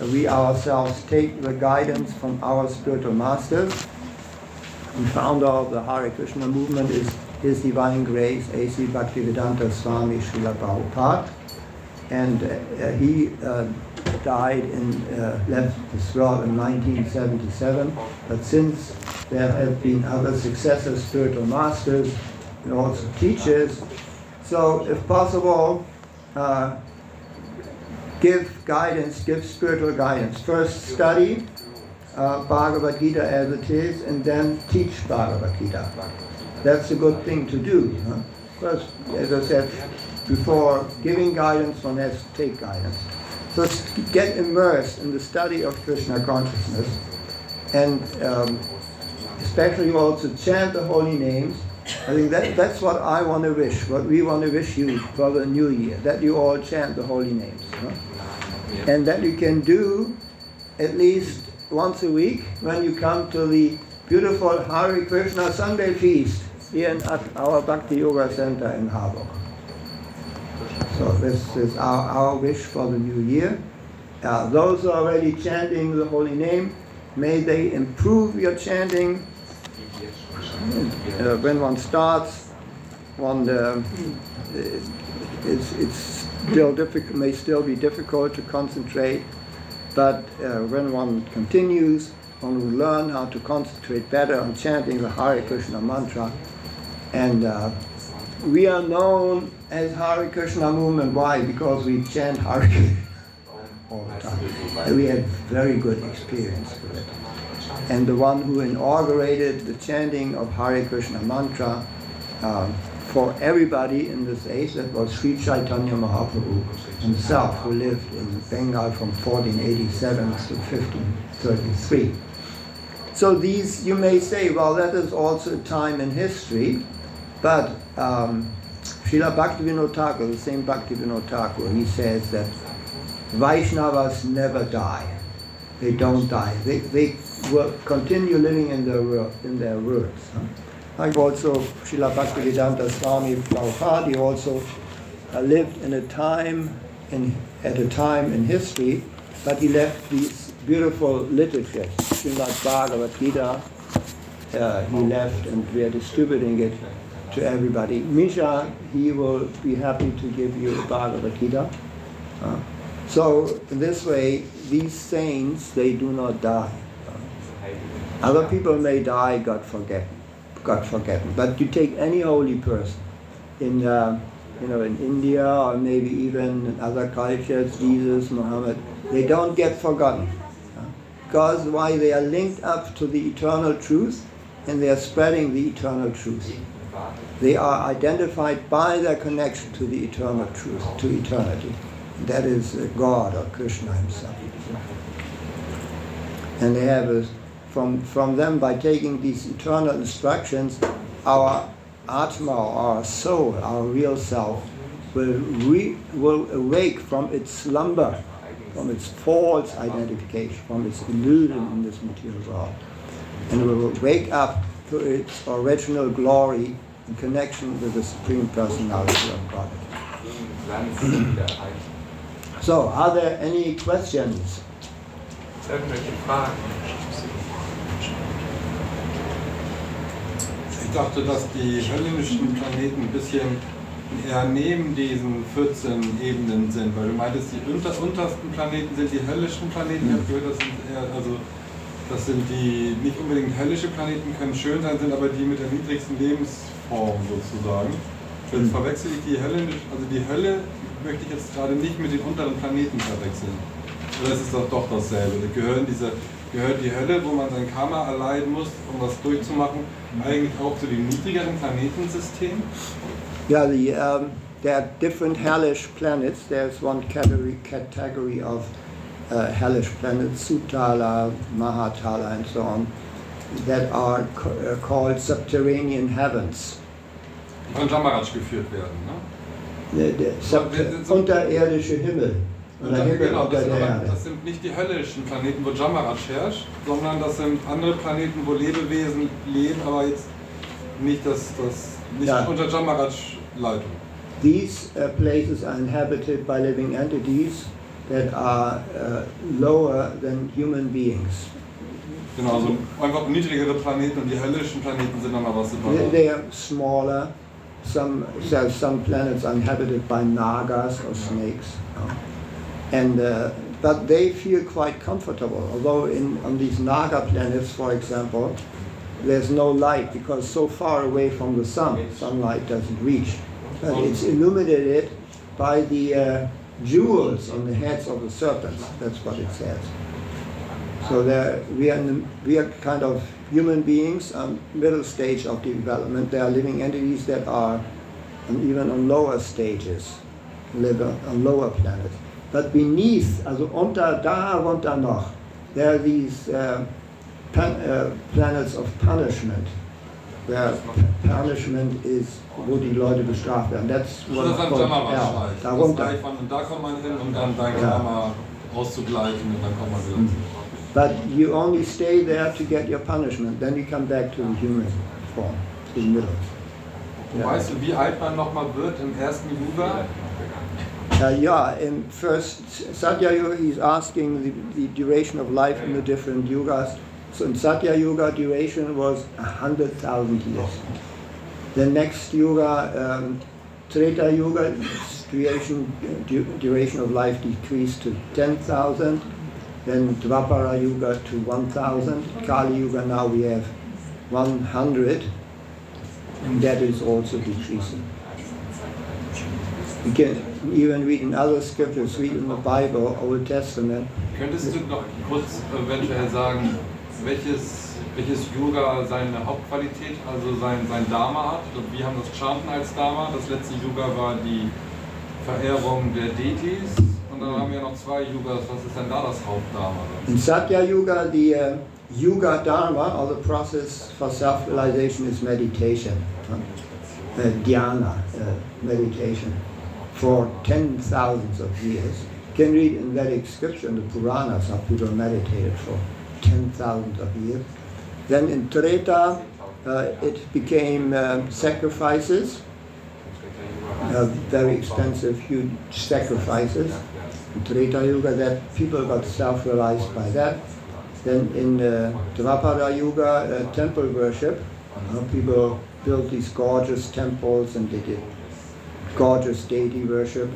We ourselves take the guidance from our spiritual masters. The founder of the Hare Krishna movement is His Divine Grace, A.C. Bhaktivedanta Swami Srila Prabhupada. And uh, he uh, died in, uh, left this world in 1977. But since there have been other successors, spiritual masters, and also teachers, so if possible, uh, give guidance, give spiritual guidance. First study uh, Bhagavad Gita as it is, and then teach Bhagavad Gita. That's a good thing to do. Huh? First, as I said before, giving guidance, one has to take guidance. So get immersed in the study of Krishna consciousness, and um, especially also chant the holy names. I think that, that's what I want to wish, what we want to wish you for the new year, that you all chant the holy names. huh? And that you can do at least once a week when you come to the beautiful Hare Krishna Sunday feast here in, at our Bhakti Yoga Center in Harburg. So this is our, our wish for the new year. Uh, those who are already chanting the holy name, may they improve your chanting. Uh, when one starts, one uh, it's, it's still difficult, may still be difficult to concentrate, but uh, when one continues, one will learn how to concentrate better on chanting the Hare Krishna mantra. And uh, we are known as Hare Krishna movement. Why? Because we chant Hare Krishna all the time. We had very good experience with it. And the one who inaugurated the chanting of Hare Krishna mantra um, for everybody in this age, that was Sri Chaitanya Mahaprabhu himself, who lived in Bengal from 1487 to 1533. So these, you may say, well, that is also a time in history, but um, Srila Bhaktivinoda Thakur, the same Bhaktivinoda Thakur, he says that Vaishnavas never die. They don't die. They, they will continue living in their, in their words. Like also Srila Bhaktivedanta Swami Prabhupada, he also uh, lived in a time, in, at a time in history, but he left these beautiful literature, Srimad Bhagavad Gita, uh, he left and we are distributing it to everybody. Misha, he will be happy to give you the Bhagavad Gita. Uh, so this way, these saints, they do not die. Other people may die, God forget, God forgotten. But you take any holy person in, uh, you know, in India or maybe even in other cultures, Jesus, Muhammad, they don't get forgotten. uh, Because why? They are linked up to the eternal truth and they are spreading the eternal truth. They are identified by their connection to the eternal truth, to eternity. That is uh, God or Krishna himself. And they have a, from, from them, by taking these eternal instructions, our Atma, our soul, our real self, will, re, will awake from its slumber, from its false identification, from its illusion in this material world, and will wake up to its original glory in connection with the Supreme Personality of God. So, are there any questions? Irgendwelche Fragen? Ich dachte, dass die höllischen Planeten ein bisschen eher neben diesen 14 Ebenen sind, weil du meintest, die unter, untersten Planeten sind die höllischen Planeten. Ich habe gehört, das sind eher, also das sind die nicht unbedingt höllische Planeten, können schön sein, sind aber die mit der niedrigsten Lebensform sozusagen. Jetzt verwechsel ich die Hölle, also die Hölle möchte ich jetzt gerade nicht mit den unteren Planeten verwechseln. Oder ist es doch doch dasselbe? Gehören diese, gehört die Hölle, wo man sein Karma erleiden muss, um das durchzumachen, eigentlich auch zu dem niedrigeren Planetensystem? Yeah, the, um, there are different hellish planets. There's one category, category of uh, hellish planets, Sutala, Mahatala, and so on, that are uh, called subterranean heavens. Von Jamaraj geführt werden, ne? Wir sind so- unterirdische Himmel. Und dann, Himmel genau, das, sind der aber, das sind nicht die höllischen Planeten, wo Jamaraj herrscht, sondern das sind andere Planeten, wo Lebewesen leben, aber jetzt nicht, das, das, nicht Ja. unter Jamaraj Leitung. These uh, places are inhabited by living entities that are uh, lower than human beings. Genau, also einfach niedrigere Planeten und die höllischen Planeten sind nochmal was They, separat. they are smaller. Some there's some planets inhabited by nagas or snakes, and uh, but they feel quite comfortable. Although in on these naga planets, for example, there's no light because so far away from the sun, sunlight doesn't reach. But it's illuminated by the uh, jewels on the heads of the serpents. That's what it says. So there, we are, the, we are kind of human beings, um, middle stage of development. There are living entities that are even on lower stages, live on, on lower planets. But beneath, also unter da, unter noch, there are these uh, pan, uh, planets of punishment, where punishment is, wo die Leute bestraft werden. That's what Das is ist ein. Jammerwasstreich. Das Darunter. Von, und da kommt man hin, um dann dein Ja. Karma auszugleichen und dann kommt man wieder zurück. But you only stay there to get your punishment. Then you come back to the human form, the middle. Und Weißt du, wie alt man nochmal wird im ersten Yuga? Uh, yeah, in first Satya Yuga, he's asking the, the duration of life in the different yugas. So in Satya Yoga, duration was a hundred thousand years. The next yoga, um, Treta Yoga, duration du, duration of life decreased to ten thousand. Then Dvapara Yuga to one thousand. Kali Yuga now we have one hundred, and that is also decreasing. You can even read in other scriptures, read in the Bible, Old Testament. Könntest du noch kurz eventuell sagen, welches, welches Yoga seine Hauptqualität, also sein, sein Dharma hat? Wir haben das Chanten als Dharma. Das letzte Yoga war die Verehrung der Deities. Und dann haben wir noch zwei Yugas. Was ist denn da das Hauptdharma? In Satya Yuga, the uh, Yuga Dharma, or the process for self-realization, is meditation, uh, dhyana, uh, meditation, for ten thousands of years. You can read in Vedic scripture, in the Puranas, how people meditated for ten thousands of years. Then in Treta, uh, it became um, sacrifices, uh, very expensive, huge sacrifices. Treta Yuga, that people got self-realized by that. Then in uh, Dvapara Yuga, uh, temple worship, people built these gorgeous temples and they did gorgeous deity worship.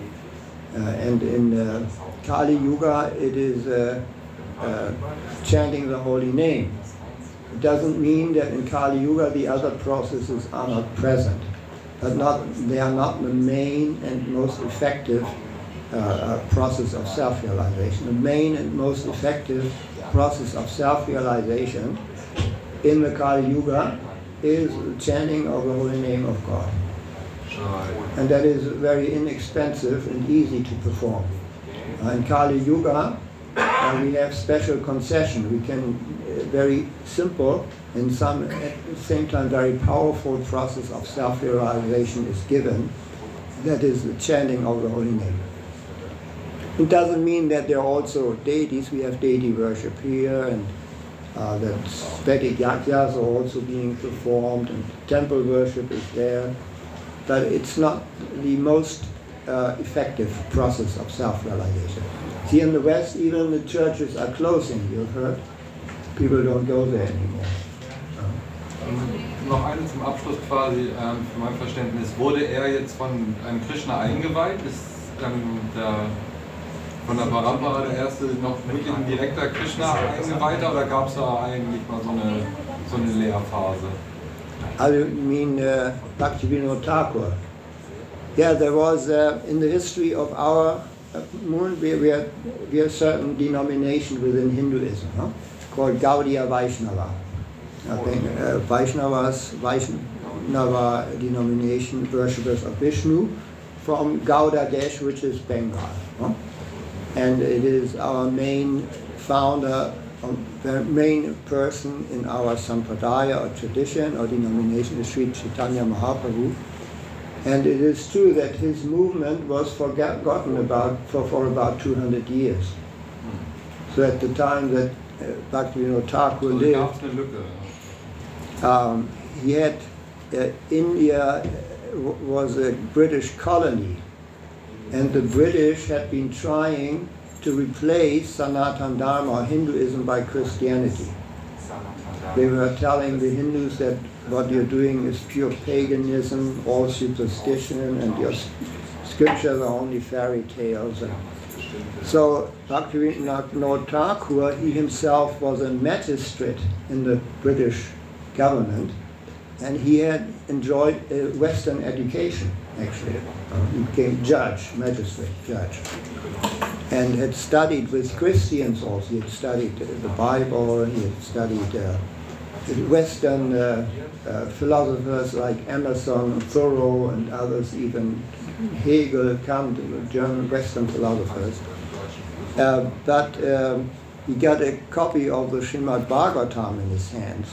Uh, and in uh, Kali Yuga, it is uh, uh, chanting the holy name. It doesn't mean that in Kali Yuga the other processes are not present, but not, they are not the main and most effective uh, uh, process of self-realization. The main and most effective process of self-realization in the Kali Yuga is chanting of the holy name of God. And that is very inexpensive and easy to perform. Uh, in Kali Yuga, uh, we have special concession. We can, uh, very simple and some, at the same time, very powerful process of self-realization is given. That is the chanting of the holy name. It doesn't mean that there are also deities. We have deity worship here, and uh, that Vedic yagyas are also being performed, and temple worship is there. But it's not the most uh, effective process of self-realization. See, in the West, even the churches are closing. You've heard, people don't go there anymore. Und noch eine zum Abschluss quasi ähm, für mein Verständnis. Wurde er jetzt von einem Krishna eingeweiht? Ist ähm, der, von der Parampara der erste noch wirklich ein direkter Krishna eingeweihter oder gab es da eigentlich mal so eine, so eine Lehrphase? I mean uh, Bhaktivinoda Thakur. Yeah, there was uh, in the history of our uh, moon, we, we, are, we a certain denomination within Hinduism huh? called Gaudiya Vaishnava. I think uh, Vaishnavas, Vaishnava denomination worshippers of Vishnu from Gauda Desh, which is Bengal. huh? And it is our main founder, um, the main person in our sampradaya or tradition or denomination is Sri Chaitanya Mahaprabhu. And it is true that his movement was forgotten about for, for about 200 years. So at the time that uh, Bhaktivinoda Thakur lived, gab es eine Lücke. um, yet uh, India uh, was a British colony, and the British had been trying to replace Sanatan Dharma, Hinduism, by Christianity. they were telling the Hindus that what you're doing is pure paganism, all superstition, and your scriptures are only fairy tales. And so Bhaktivinoda Thakur, he himself was a magistrate in the British government, and he had enjoyed Western education, actually. He became judge, magistrate, judge, and had studied with Christians also. He had studied uh, the Bible, he had studied uh, Western uh, uh, philosophers like Emerson, Thoreau, and others, even Hegel, Kant, German Western philosophers. Uh, but um, he got a copy of the Srimad Bhagavatam in his hands.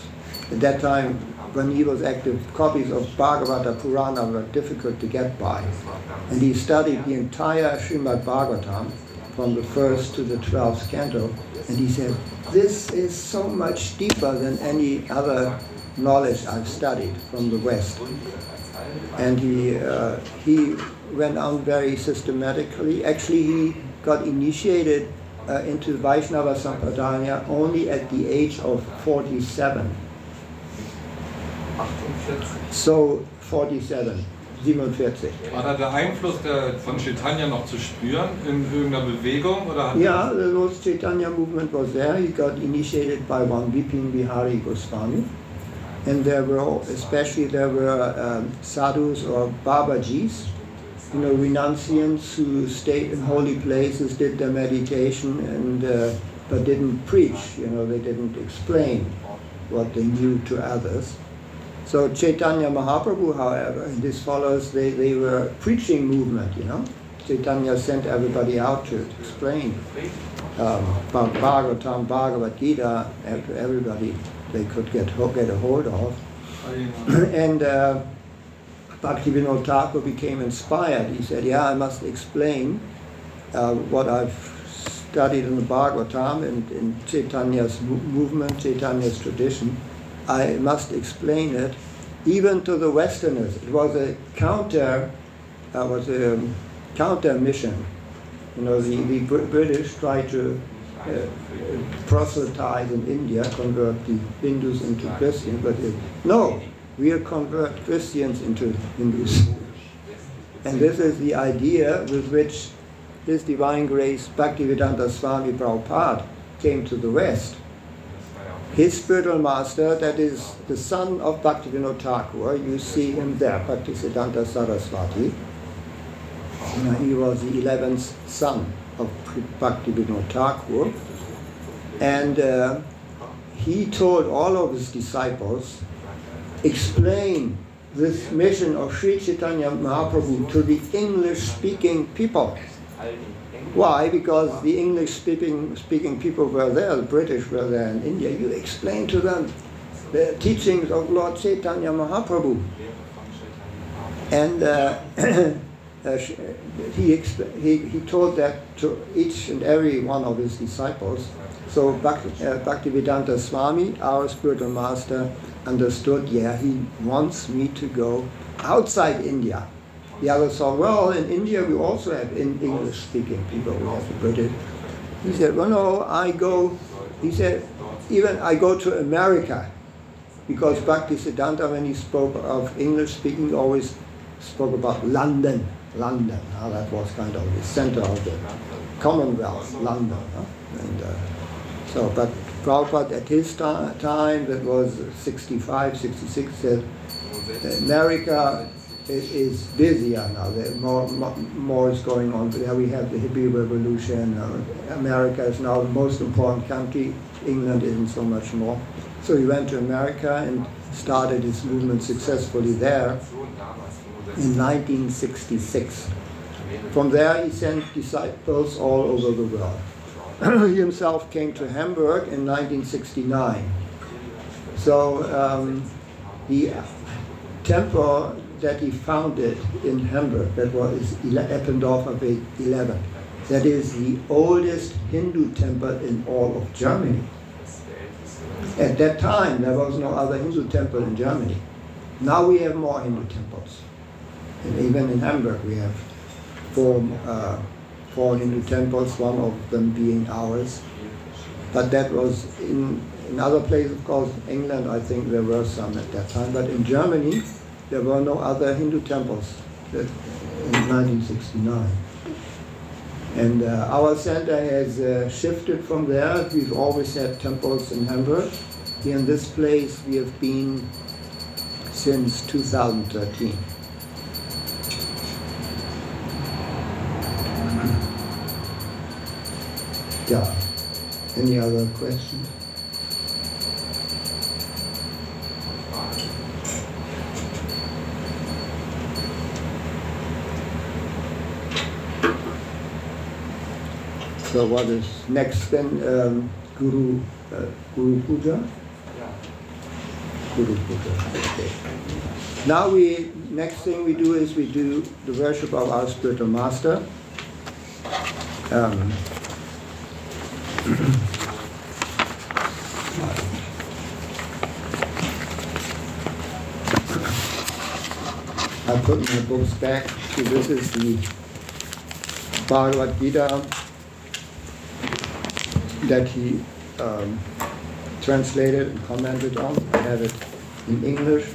At that time, when he was active, copies of Bhagavata Purana were difficult to get by. And he studied the entire Srimad Bhagavatam from the first to the twelfth canto, and he said, This is so much deeper than any other knowledge I've studied from the West. And he, uh, he went on very systematically. Actually, he got initiated uh, into Vaishnava Sampradaya only at the age of 47. 48. So 47, 47. War da der Einfluss der, von Chaitanya noch zu spüren in irgendeiner Bewegung? Oder hat Yeah, the Lord Chaitanya movement was there. He got initiated by one Vipin Bihari Goswami. And there were, especially there were um, sadhus or babajis, you know, renunciants who stayed in holy places, did their meditation, and uh, but didn't preach. You know, they didn't explain what they knew to others. So Chaitanya Mahaprabhu, however, and his followers, they, they were preaching movement, you know. Chaitanya sent everybody out to explain um, Bhagavatam, Bhagavad Gita, everybody they could get, get a hold of. and uh, Bhaktivinoda Thakur became inspired. He said, yeah, I must explain uh, what I've studied in the Bhagavatam and in Chaitanya's movement, Chaitanya's tradition. I must explain it even to the Westerners. It was a counter, uh, was a um, counter mission. You know, the, the Br- British tried to uh, proselytize in India, convert the Hindus into Christians, but they, no, we'll convert Christians into Hindus. And this is the idea with which His Divine Grace Bhaktivedanta Swami Prabhupada came to the West. His spiritual master, that is the son of Bhaktivinoda Thakur, you see him there, Bhaktisiddhanta Saraswati. You he was the 11th son of Bhaktivinoda Thakur. And uh, he told all of his disciples, explain this mission of Sri Chaitanya Mahaprabhu to the English-speaking people. Why? Because the English-speaking speaking people were there, the British were there in India. You explain to them the teachings of Lord Chaitanya Mahaprabhu. And uh, uh, he, he, he told that to each and every one of his disciples. So Bhakti, uh, Bhaktivedanta Swami, our spiritual master, understood, yeah, he wants me to go outside India. The others saw, well, in India we also have in English-speaking people, we have British. He said, well, no, I go, he said, even I go to America, because Bhaktisiddhanta, when he spoke of English-speaking, always spoke about London, London. huh? that was kind of the center of the Commonwealth, London. huh? And uh, so, but Prabhupada at his ti- time, that was 65, 66, said, America is busier now. There more, more, is going on. There we have the hippie revolution. Uh, America is now the most important country. England isn't so much more. So he went to America and started his movement successfully there in 1966. From there, he sent disciples all over the world. he himself came to Hamburg in 1969. So um, the temple that he founded in Hamburg, that was Eppendorfer Weg 11, that is the oldest Hindu temple in all of Germany. At that time, there was no other Hindu temple in Germany. Now we have more Hindu temples. And even in Hamburg, we have four, uh, four Hindu temples, one of them being ours. But that was in, in other places, of course, England, I think there were some at that time, but in Germany, there were no other Hindu temples in 1969. And uh, our center has uh, shifted from there. We've always had temples in Hamburg. In this place, we have been since 2013. Yeah. Any other questions? So what is next then? Um, Guru, uh, Guru Puja? Ja. Guru Puja. Okay. Now we next thing we do is we do the worship of our spiritual master. Um, I put my books back. So this is the Bhagavad Gita that he um, translated and commented on. I have it in English.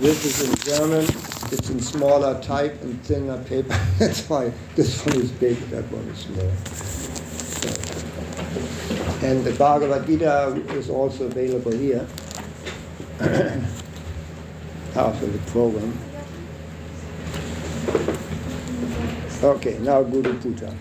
This is in German. It's in smaller type and thinner paper. That's why this one is big, that one is small. So. And the Bhagavad Gita is also available here after the program. Okay, now Guru Puja.